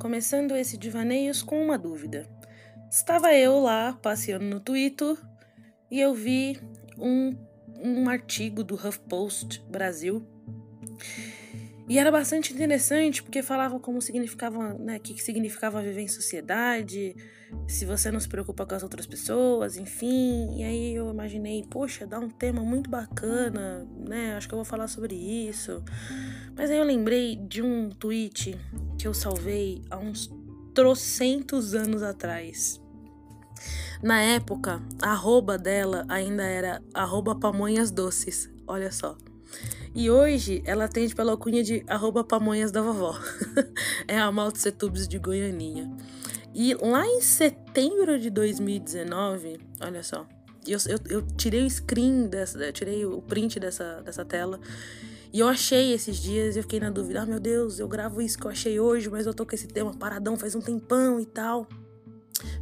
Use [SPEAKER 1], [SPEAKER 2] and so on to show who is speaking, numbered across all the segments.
[SPEAKER 1] começando esse Divaneios com uma dúvida. Estava eu lá passeando no Twitter e eu vi um, um artigo do HuffPost Brasil e era bastante interessante porque falava como significava, né, que significava viver em sociedade, se você não se preocupa com as outras pessoas, enfim. E aí eu imaginei, poxa, dá um tema muito bacana, né? Acho que eu vou falar sobre isso. Mas aí eu lembrei de um tweet que eu salvei há uns trocentos anos atrás. Na época, a arroba dela ainda era arroba pamonhas doces. Olha só. E hoje ela atende pela alcunha de arroba pamonhas da vovó. é a Maltsetubes de Goianinha. E lá em setembro de 2019, olha só, eu, eu, eu tirei o screen dessa, tirei o print dessa, dessa tela. E eu achei esses dias, eu fiquei na dúvida, ah meu Deus, eu gravo isso que eu achei hoje, mas eu tô com esse tema paradão faz um tempão e tal.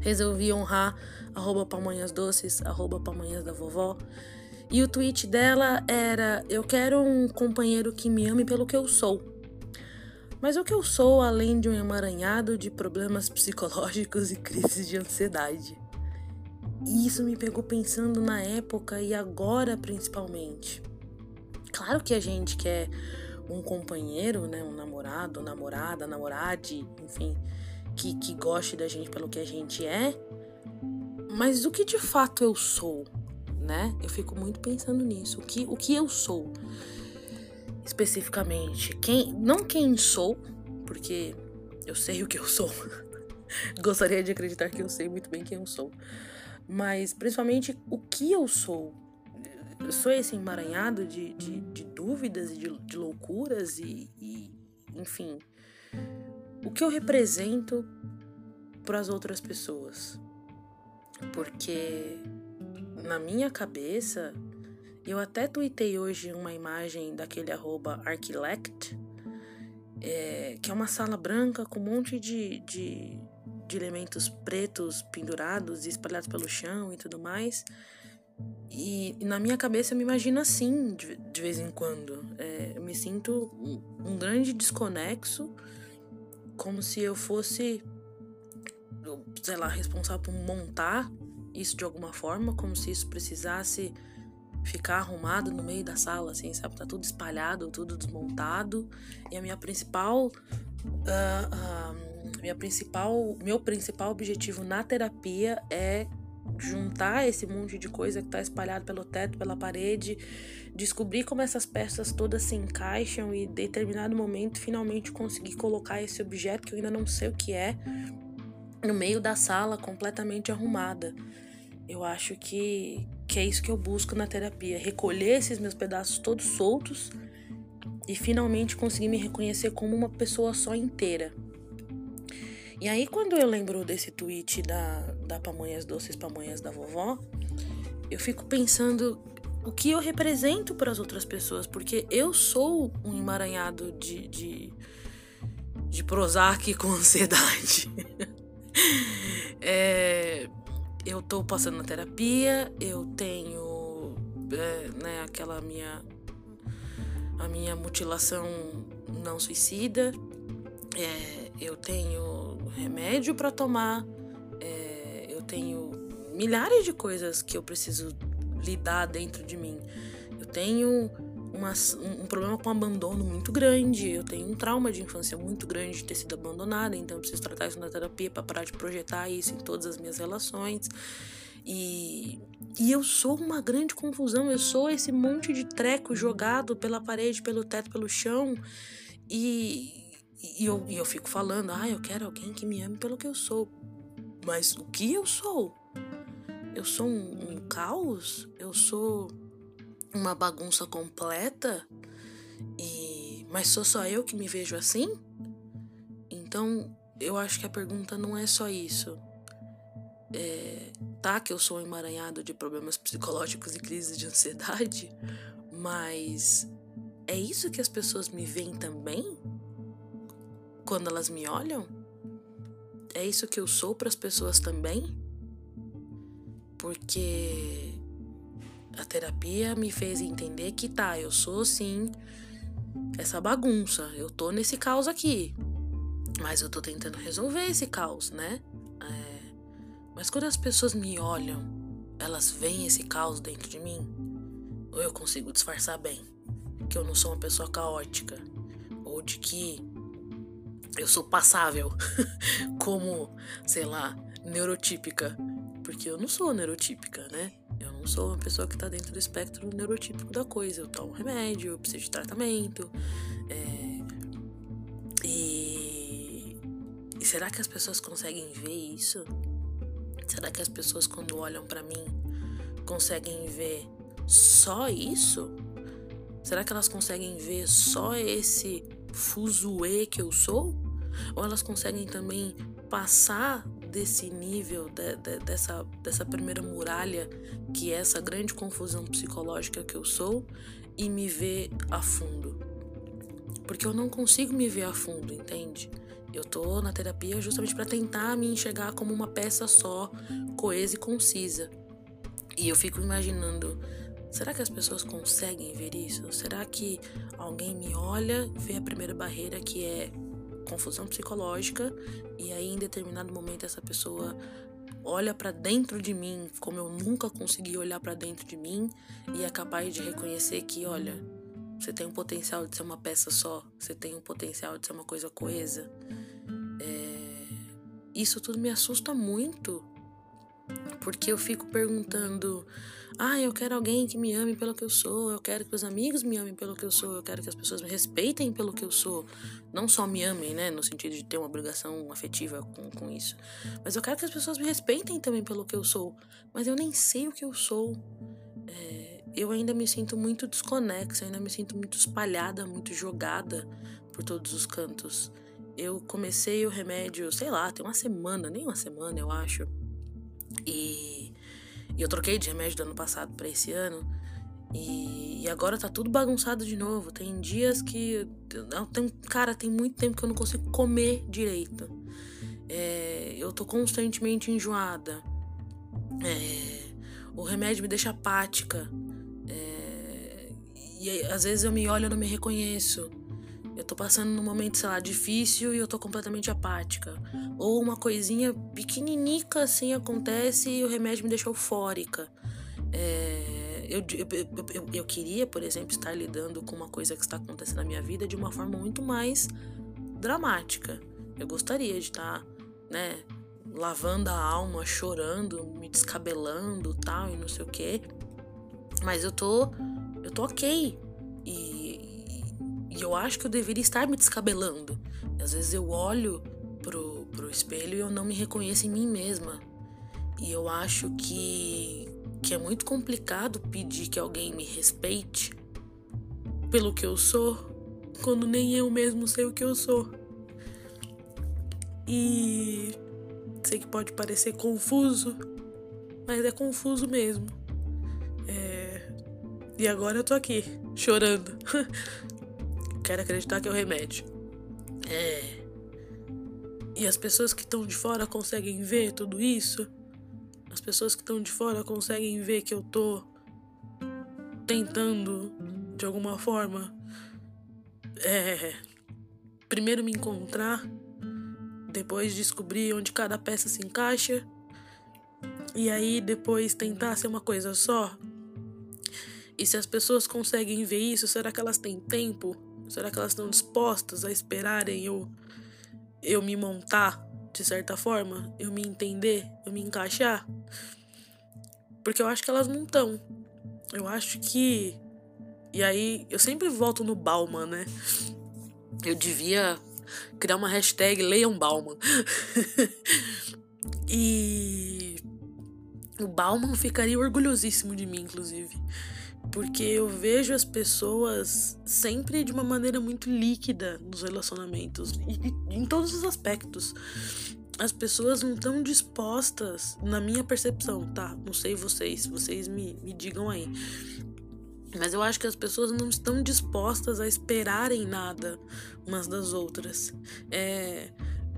[SPEAKER 1] Resolvi honrar arroba pamonhas doces, arroba pamonhas da vovó. E o tweet dela era: Eu quero um companheiro que me ame pelo que eu sou. Mas o que eu sou além de um emaranhado de problemas psicológicos e crises de ansiedade? E isso me pegou pensando na época e agora principalmente. Claro que a gente quer um companheiro, né, um namorado, namorada, namorade, enfim, que, que goste da gente pelo que a gente é. Mas o que de fato eu sou? né? Eu fico muito pensando nisso. O que, o que eu sou especificamente? Quem, não quem sou, porque eu sei o que eu sou. Gostaria de acreditar que eu sei muito bem quem eu sou. Mas principalmente o que eu sou. Sou esse emaranhado de, de, de dúvidas e de, de loucuras e, e, enfim, o que eu represento para as outras pessoas. Porque na minha cabeça, eu até tuitei hoje uma imagem daquele arroba Archilect, é, que é uma sala branca com um monte de, de, de, elementos pretos pendurados e espalhados pelo chão e tudo mais. E, e na minha cabeça eu me imagino assim de, de vez em quando. É, eu me sinto um, um grande desconexo, como se eu fosse, sei lá, responsável por montar isso de alguma forma, como se isso precisasse ficar arrumado no meio da sala, assim, sabe? Tá tudo espalhado, tudo desmontado. E a minha principal. Uh, uh, minha principal meu principal objetivo na terapia é juntar esse monte de coisa que está espalhado pelo teto, pela parede, descobrir como essas peças todas se encaixam e, em determinado momento, finalmente conseguir colocar esse objeto que eu ainda não sei o que é no meio da sala, completamente arrumada. Eu acho que, que é isso que eu busco na terapia: recolher esses meus pedaços todos soltos e finalmente conseguir me reconhecer como uma pessoa só inteira. E aí, quando eu lembro desse tweet da, da Pamonhas Doces Pamonhas da vovó, eu fico pensando o que eu represento para as outras pessoas, porque eu sou um emaranhado de, de, de Prozac com ansiedade. é, eu tô passando na terapia, eu tenho é, né, aquela minha a minha mutilação não suicida, é, eu tenho remédio para tomar, é, eu tenho milhares de coisas que eu preciso lidar dentro de mim. Eu tenho uma, um problema com abandono muito grande. Eu tenho um trauma de infância muito grande de ter sido abandonada, então eu preciso tratar isso na terapia para parar de projetar isso em todas as minhas relações. E, e eu sou uma grande confusão, eu sou esse monte de treco jogado pela parede, pelo teto, pelo chão. E, e, eu, e eu fico falando, ah, eu quero alguém que me ame pelo que eu sou. Mas o que eu sou? Eu sou um, um caos? Eu sou uma bagunça completa e mas sou só eu que me vejo assim? Então, eu acho que a pergunta não é só isso. É, tá que eu sou emaranhado de problemas psicológicos e crises de ansiedade, mas é isso que as pessoas me veem também? Quando elas me olham? É isso que eu sou para as pessoas também? Porque a terapia me fez entender que tá, eu sou sim essa bagunça, eu tô nesse caos aqui. Mas eu tô tentando resolver esse caos, né? É... Mas quando as pessoas me olham, elas veem esse caos dentro de mim, ou eu consigo disfarçar bem que eu não sou uma pessoa caótica, ou de que eu sou passável, como, sei lá, neurotípica, porque eu não sou neurotípica, né? Eu não sou uma pessoa que tá dentro do espectro neurotípico da coisa. Eu tomo remédio, eu preciso de tratamento. É... E... e será que as pessoas conseguem ver isso? Será que as pessoas, quando olham para mim, conseguem ver só isso? Será que elas conseguem ver só esse fuzuê que eu sou? Ou elas conseguem também passar desse nível, de, de, dessa, dessa primeira muralha, que é essa grande confusão psicológica que eu sou, e me ver a fundo? Porque eu não consigo me ver a fundo, entende? Eu tô na terapia justamente para tentar me enxergar como uma peça só, coesa e concisa. E eu fico imaginando Será que as pessoas conseguem ver isso? Será que alguém me olha, vê a primeira barreira que é confusão psicológica e aí em determinado momento essa pessoa olha para dentro de mim como eu nunca consegui olhar para dentro de mim e é capaz de reconhecer que, olha, você tem um potencial de ser uma peça só, você tem um potencial de ser uma coisa coesa. É... Isso tudo me assusta muito, porque eu fico perguntando ah, eu quero alguém que me ame pelo que eu sou, eu quero que os amigos me amem pelo que eu sou, eu quero que as pessoas me respeitem pelo que eu sou. Não só me amem, né, no sentido de ter uma obrigação afetiva com, com isso. Mas eu quero que as pessoas me respeitem também pelo que eu sou. Mas eu nem sei o que eu sou. É, eu ainda me sinto muito desconexa, ainda me sinto muito espalhada, muito jogada por todos os cantos. Eu comecei o remédio, sei lá, tem uma semana, nem uma semana eu acho. E eu troquei de remédio do ano passado para esse ano. E, e, agora tá tudo bagunçado de novo. Tem dias que. Tem, cara, tem muito tempo que eu não consigo comer direito. É, eu tô constantemente enjoada. É, o remédio me deixa apática. É, e às vezes eu me olho e não me reconheço. Eu tô passando num momento, sei lá, difícil e eu tô completamente apática. Ou uma coisinha pequeninica assim acontece e o remédio me deixa eufórica. É, eu, eu, eu, eu, queria, por exemplo, estar lidando com uma coisa que está acontecendo na minha vida de uma forma muito mais dramática. Eu gostaria de estar, né, lavando a alma, chorando, me descabelando, tal e não sei o quê. Mas eu tô, eu tô ok. E, e eu acho que eu deveria estar me descabelando. E às vezes eu olho pro, pro espelho e eu não me reconheço em mim mesma. E eu acho que, que é muito complicado pedir que alguém me respeite pelo que eu sou, quando nem eu mesmo sei o que eu sou. E sei que pode parecer confuso, mas é confuso mesmo. É... E agora eu tô aqui, chorando. quero acreditar que é o remédio. É. E as pessoas que estão de fora conseguem ver tudo isso? As pessoas que estão de fora conseguem ver que eu tô tentando, de alguma forma, é. Primeiro me encontrar, depois descobrir onde cada peça se encaixa, e aí depois tentar ser uma coisa só. E se as pessoas conseguem ver isso, será que elas têm tempo Será que elas estão dispostas a esperarem eu, eu me montar de certa forma? Eu me entender? Eu me encaixar? Porque eu acho que elas não estão. Eu acho que. E aí, eu sempre volto no Bauman, né? Eu devia criar uma hashtag Leiam Bauman. e. O Bauman ficaria orgulhosíssimo de mim, inclusive porque eu vejo as pessoas sempre de uma maneira muito líquida nos relacionamentos, e, em todos os aspectos. As pessoas não estão dispostas, na minha percepção, tá? Não sei vocês, vocês me, me digam aí. Mas eu acho que as pessoas não estão dispostas a esperarem nada umas das outras. É,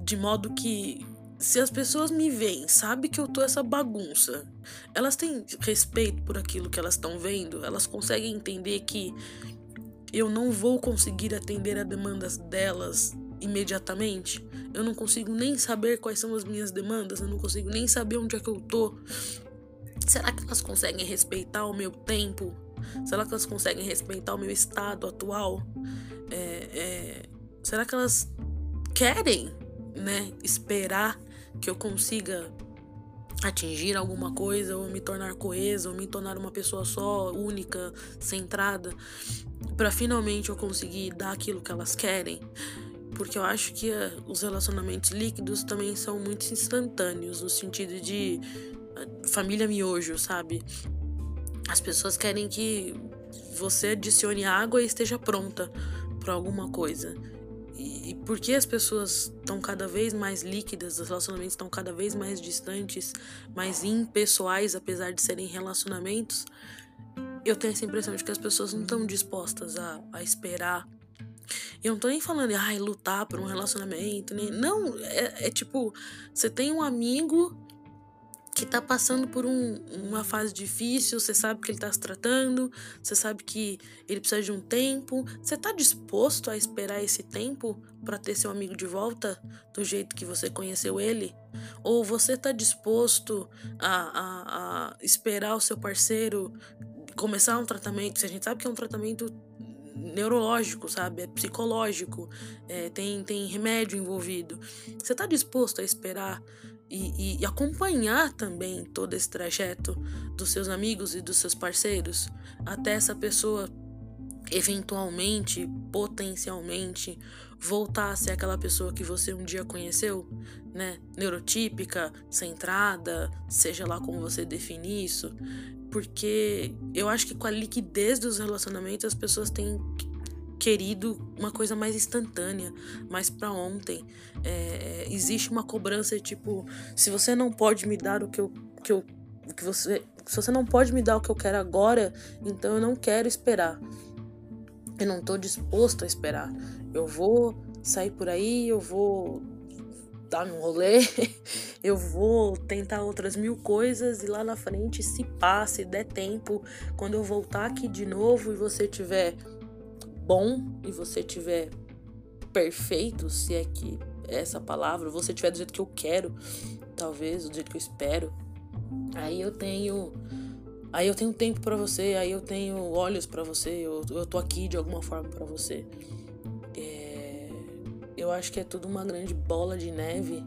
[SPEAKER 1] de modo que se as pessoas me veem, sabe que eu tô essa bagunça, elas têm respeito por aquilo que elas estão vendo, elas conseguem entender que eu não vou conseguir atender a demandas delas imediatamente. Eu não consigo nem saber quais são as minhas demandas, eu não consigo nem saber onde é que eu tô. Será que elas conseguem respeitar o meu tempo? Será que elas conseguem respeitar o meu estado atual? É, é, será que elas querem, né, esperar que eu consiga atingir alguma coisa ou me tornar coesa ou me tornar uma pessoa só, única, centrada, para finalmente eu conseguir dar aquilo que elas querem? Porque eu acho que uh, os relacionamentos líquidos também são muito instantâneos, no sentido de uh, família miojo, sabe? As pessoas querem que você adicione água e esteja pronta para alguma coisa. Porque as pessoas estão cada vez mais líquidas, os relacionamentos estão cada vez mais distantes, mais impessoais, apesar de serem relacionamentos, eu tenho essa impressão de que as pessoas não estão dispostas a, a esperar. Eu não tô nem falando, ai, lutar por um relacionamento, nem. Não, é, é tipo, você tem um amigo que tá passando por um, uma fase difícil, você sabe que ele tá se tratando, você sabe que ele precisa de um tempo, você tá disposto a esperar esse tempo para ter seu amigo de volta do jeito que você conheceu ele? Ou você tá disposto a, a, a esperar o seu parceiro começar um tratamento, se a gente sabe que é um tratamento neurológico, sabe? É psicológico, é, tem, tem remédio envolvido. Você está disposto a esperar e, e, e, acompanhar também todo esse trajeto dos seus amigos e dos seus parceiros até essa pessoa eventualmente, potencialmente, voltar a ser aquela pessoa que você um dia conheceu, né? Neurotípica, centrada, seja lá como você definir isso. Porque eu acho que com a liquidez dos relacionamentos as pessoas têm querido uma coisa mais instantânea, mais para ontem. É, existe uma cobrança tipo, se você não pode me dar o que eu, que eu que você, se você não pode me dar o que eu quero agora, então eu não quero esperar. Eu não tô disposto a esperar. Eu vou sair por aí, eu vou dar um rolê, eu vou tentar outras mil coisas e lá na frente, se passa, se der tempo, quando eu voltar aqui de novo e você tiver bom e você tiver perfeito, se é que é essa palavra, você tiver do jeito que eu quero, talvez, do jeito que eu espero, aí eu tenho aí eu tenho tempo para você, aí eu tenho olhos para você, eu, eu tô aqui de alguma forma para você eu acho que é tudo uma grande bola de neve,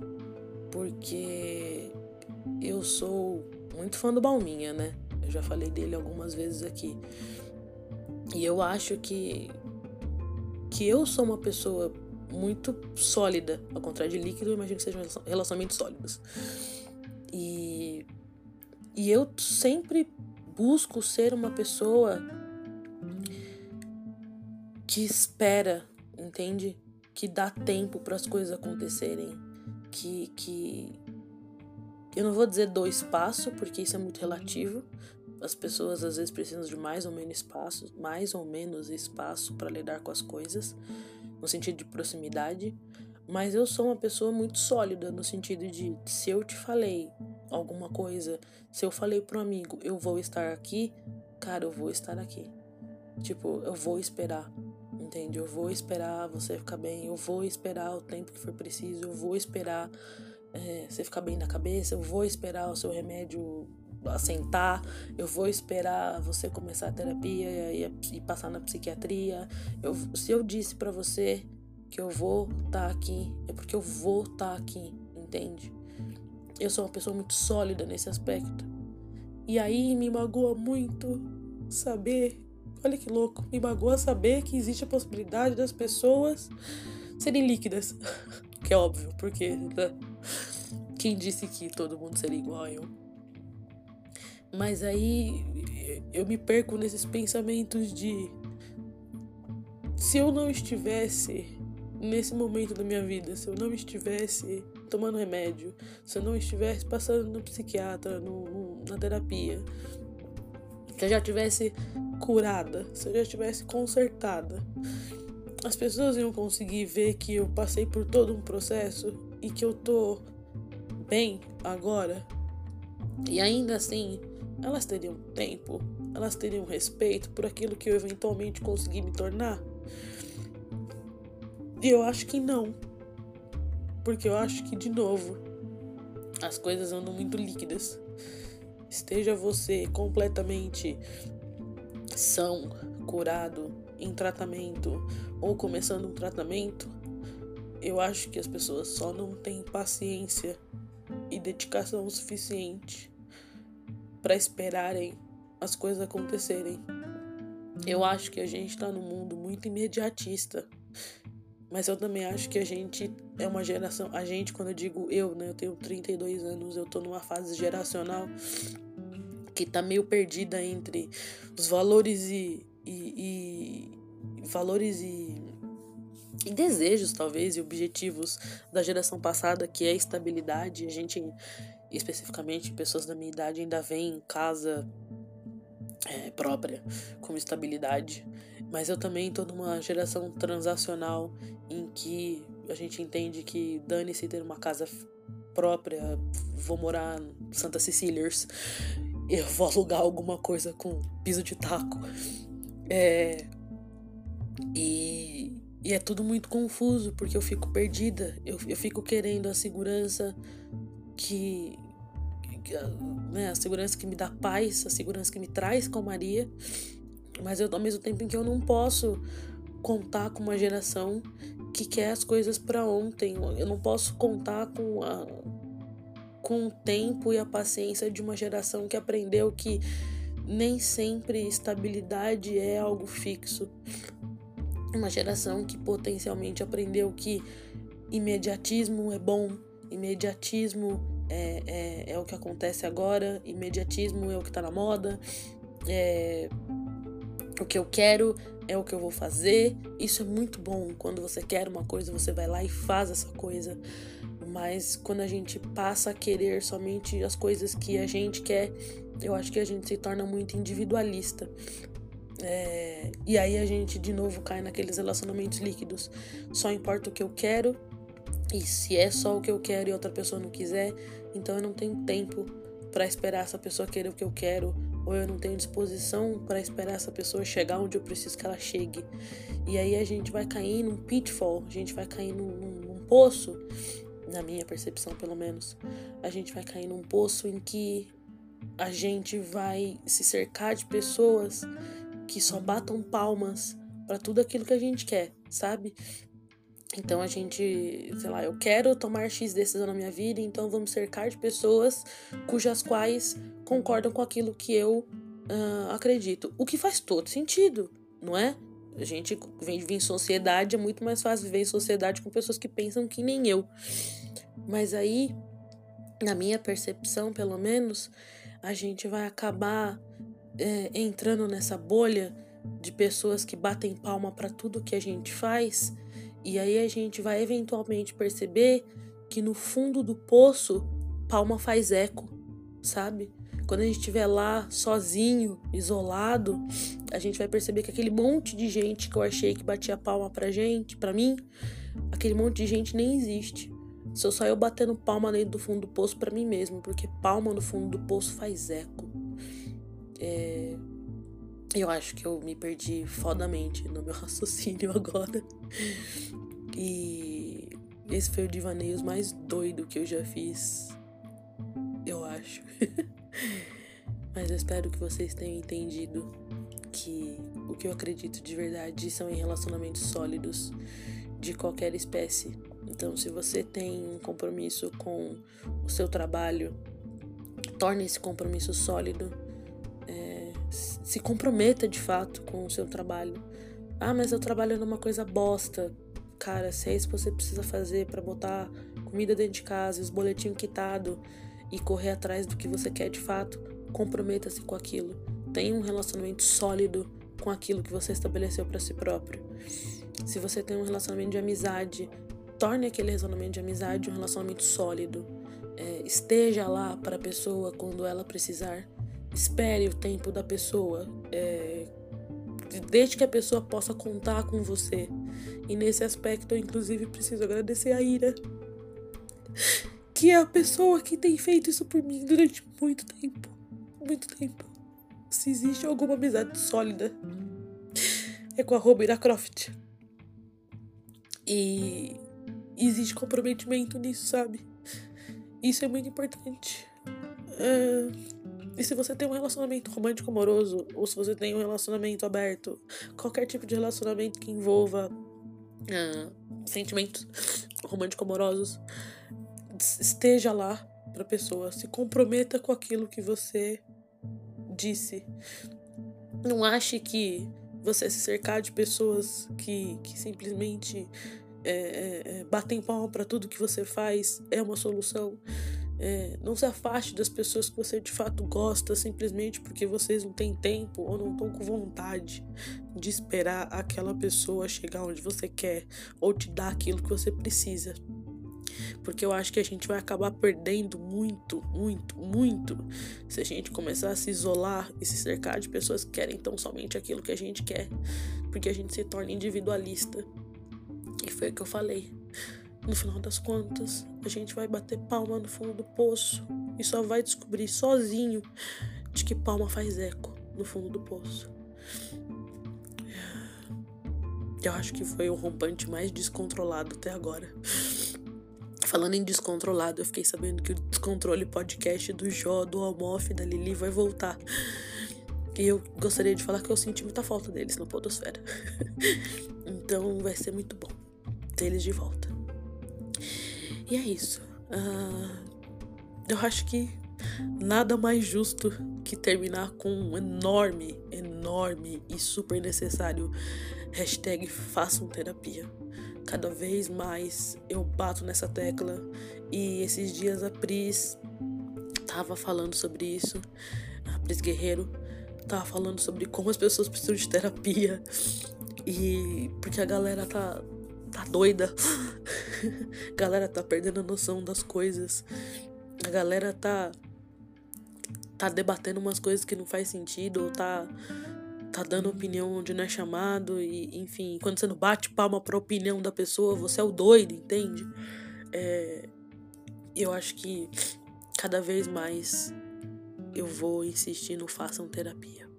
[SPEAKER 1] porque eu sou muito fã do Balminha, né? Eu já falei dele algumas vezes aqui. E eu acho que que eu sou uma pessoa muito sólida, ao contrário de líquido, eu imagino que sejam relacionamentos sólidos. E e eu sempre busco ser uma pessoa que espera, entende? que dá tempo para as coisas acontecerem, que que eu não vou dizer dou espaço, porque isso é muito relativo. As pessoas às vezes precisam de mais ou menos espaço, mais ou menos espaço para lidar com as coisas, no sentido de proximidade. Mas eu sou uma pessoa muito sólida no sentido de se eu te falei alguma coisa, se eu falei para um amigo, eu vou estar aqui, cara, eu vou estar aqui. Tipo, eu vou esperar entende? Eu vou esperar você ficar bem, eu vou esperar o tempo que for preciso, eu vou esperar é, você ficar bem na cabeça, eu vou esperar o seu remédio assentar, eu vou esperar você começar a terapia e, e passar na psiquiatria. Eu, se eu disse para você que eu vou estar tá aqui, é porque eu vou estar tá aqui, entende? Eu sou uma pessoa muito sólida nesse aspecto. E aí me magoa muito saber Olha que louco. Me magoa saber que existe a possibilidade das pessoas serem líquidas. que é óbvio, porque né? quem disse que todo mundo seria igual a eu? Mas aí eu me perco nesses pensamentos de se eu não estivesse nesse momento da minha vida, se eu não estivesse tomando remédio, se eu não estivesse passando no psiquiatra, no, no, na terapia, se eu já tivesse curada, se eu já estivesse consertada, as pessoas iam conseguir ver que eu passei por todo um processo e que eu tô bem agora. E ainda assim, elas teriam tempo, elas teriam respeito por aquilo que eu eventualmente consegui me tornar. E eu acho que não. Porque eu acho que, de novo, as coisas andam muito líquidas. Esteja você completamente são, curado, em tratamento ou começando um tratamento, eu acho que as pessoas só não têm paciência e dedicação suficiente para esperarem as coisas acontecerem. Eu acho que a gente está num mundo muito imediatista. Mas eu também acho que a gente é uma geração. A gente, quando eu digo eu, né? Eu tenho 32 anos, eu tô numa fase geracional que tá meio perdida entre os valores e, e, e valores e, e, desejos, talvez, e objetivos da geração passada, que é estabilidade. A gente, especificamente, pessoas da minha idade, ainda vem em casa é, própria como estabilidade. Mas eu também tô numa geração transacional em que a gente entende que dane-se ter uma casa própria, vou morar em Santa Cecílias, eu vou alugar alguma coisa com piso de taco. É, e, e é tudo muito confuso, porque eu fico perdida, eu, eu fico querendo a segurança que, né, a segurança que me dá paz, a segurança que me traz calmaria, mas eu, ao mesmo tempo em que eu não posso contar com uma geração que quer as coisas para ontem, eu não posso contar com a, com o tempo e a paciência de uma geração que aprendeu que nem sempre estabilidade é algo fixo. Uma geração que potencialmente aprendeu que imediatismo é bom, imediatismo é, é, é o que acontece agora, imediatismo é o que tá na moda, é, o que eu quero é o que eu vou fazer. Isso é muito bom. Quando você quer uma coisa, você vai lá e faz essa coisa. Mas quando a gente passa a querer somente as coisas que a gente quer, eu acho que a gente se torna muito individualista. É, e aí a gente de novo cai naqueles relacionamentos líquidos. Só importa o que eu quero, e se é só o que eu quero e outra pessoa não quiser, então eu não tenho tempo para esperar essa pessoa querer o que eu quero, ou eu não tenho disposição para esperar essa pessoa chegar onde eu preciso que ela chegue. E aí a gente vai cair num pitfall, a gente vai cair num, num, num poço, na minha percepção pelo menos, a gente vai cair num poço em que a gente vai se cercar de pessoas que só batam palmas para tudo aquilo que a gente quer, sabe? Então a gente, sei lá, eu quero tomar X decisão na minha vida, então vamos cercar de pessoas cujas quais concordam com aquilo que eu uh, acredito. O que faz todo sentido, não é? A gente vem em sociedade, é muito mais fácil viver em sociedade com pessoas que pensam que nem eu. Mas aí, na minha percepção, pelo menos, a gente vai acabar é, entrando nessa bolha de pessoas que batem palma para tudo que a gente faz e aí a gente vai eventualmente perceber que no fundo do poço, palma faz eco, sabe? Quando a gente estiver lá sozinho, isolado, a gente vai perceber que aquele monte de gente que eu achei que batia palma pra gente, pra mim, aquele monte de gente nem existe. Sou só eu batendo palma dentro do fundo do poço para mim mesmo, porque palma no fundo do poço faz eco. É, eu acho que eu me perdi fodamente no meu raciocínio agora. E esse foi o Divaneios mais doido que eu já fiz. Eu acho. Mas eu espero que vocês tenham entendido que o que eu acredito de verdade são em relacionamentos sólidos de qualquer espécie. Então, se você tem um compromisso com o seu trabalho, torne esse compromisso sólido se comprometa de fato com o seu trabalho. Ah, mas eu trabalho numa coisa bosta. Cara, se é isso que você precisa fazer para botar comida dentro de casa, os boletinhos quitados e correr atrás do que você quer de fato, comprometa-se com aquilo. Tenha um relacionamento sólido com aquilo que você estabeleceu para si próprio. Se você tem um relacionamento de amizade, torne aquele relacionamento de amizade um relacionamento sólido. É, esteja lá para a pessoa quando ela precisar espere o tempo da pessoa. É, desde que a pessoa possa contar com você. E nesse aspecto, eu inclusive preciso agradecer a Ira, que é a pessoa que tem feito isso por mim durante muito tempo. Muito tempo. Se existe alguma amizade sólida, é com a Ira Croft. E existe comprometimento nisso, sabe? Isso é muito importante. É... E se você tem um relacionamento romântico amoroso, ou se você tem um relacionamento aberto, qualquer tipo de relacionamento que envolva uh, sentimentos romântico amorosos, esteja lá pra pessoa, se comprometa com aquilo que você disse. Não ache que você se cercar de pessoas que, que simplesmente é, é batem palma para tudo que você faz é uma solução. É, não se afaste das pessoas que você de fato gosta simplesmente porque vocês não têm tempo ou não estão com vontade de esperar aquela pessoa chegar onde você quer ou te dar aquilo que você precisa. Porque eu acho que a gente vai acabar perdendo muito, muito, muito se a gente começar a se isolar e se cercar de pessoas que querem tão somente aquilo que a gente quer. Porque a gente se torna individualista. E foi o que eu falei. No final das contas, a gente vai bater palma no fundo do poço e só vai descobrir sozinho de que palma faz eco no fundo do poço. Eu acho que foi o rompante mais descontrolado até agora. Falando em descontrolado, eu fiquei sabendo que o Descontrole podcast do Jó, do Almof, da Lili vai voltar. E eu gostaria de falar que eu senti muita falta deles na Podosfera. então vai ser muito bom ter eles de volta. E é isso. Uh, eu acho que nada mais justo que terminar com um enorme, enorme e super necessário hashtag façam terapia. Cada vez mais eu bato nessa tecla e esses dias a Pris tava falando sobre isso, a Pris Guerreiro tava falando sobre como as pessoas precisam de terapia e porque a galera tá tá doida. A galera tá perdendo a noção das coisas. A galera tá tá debatendo umas coisas que não faz sentido ou tá tá dando opinião onde não é chamado e enfim, quando você não bate palma pra opinião da pessoa, você é o doido, entende? É, eu acho que cada vez mais eu vou insistir no façam terapia.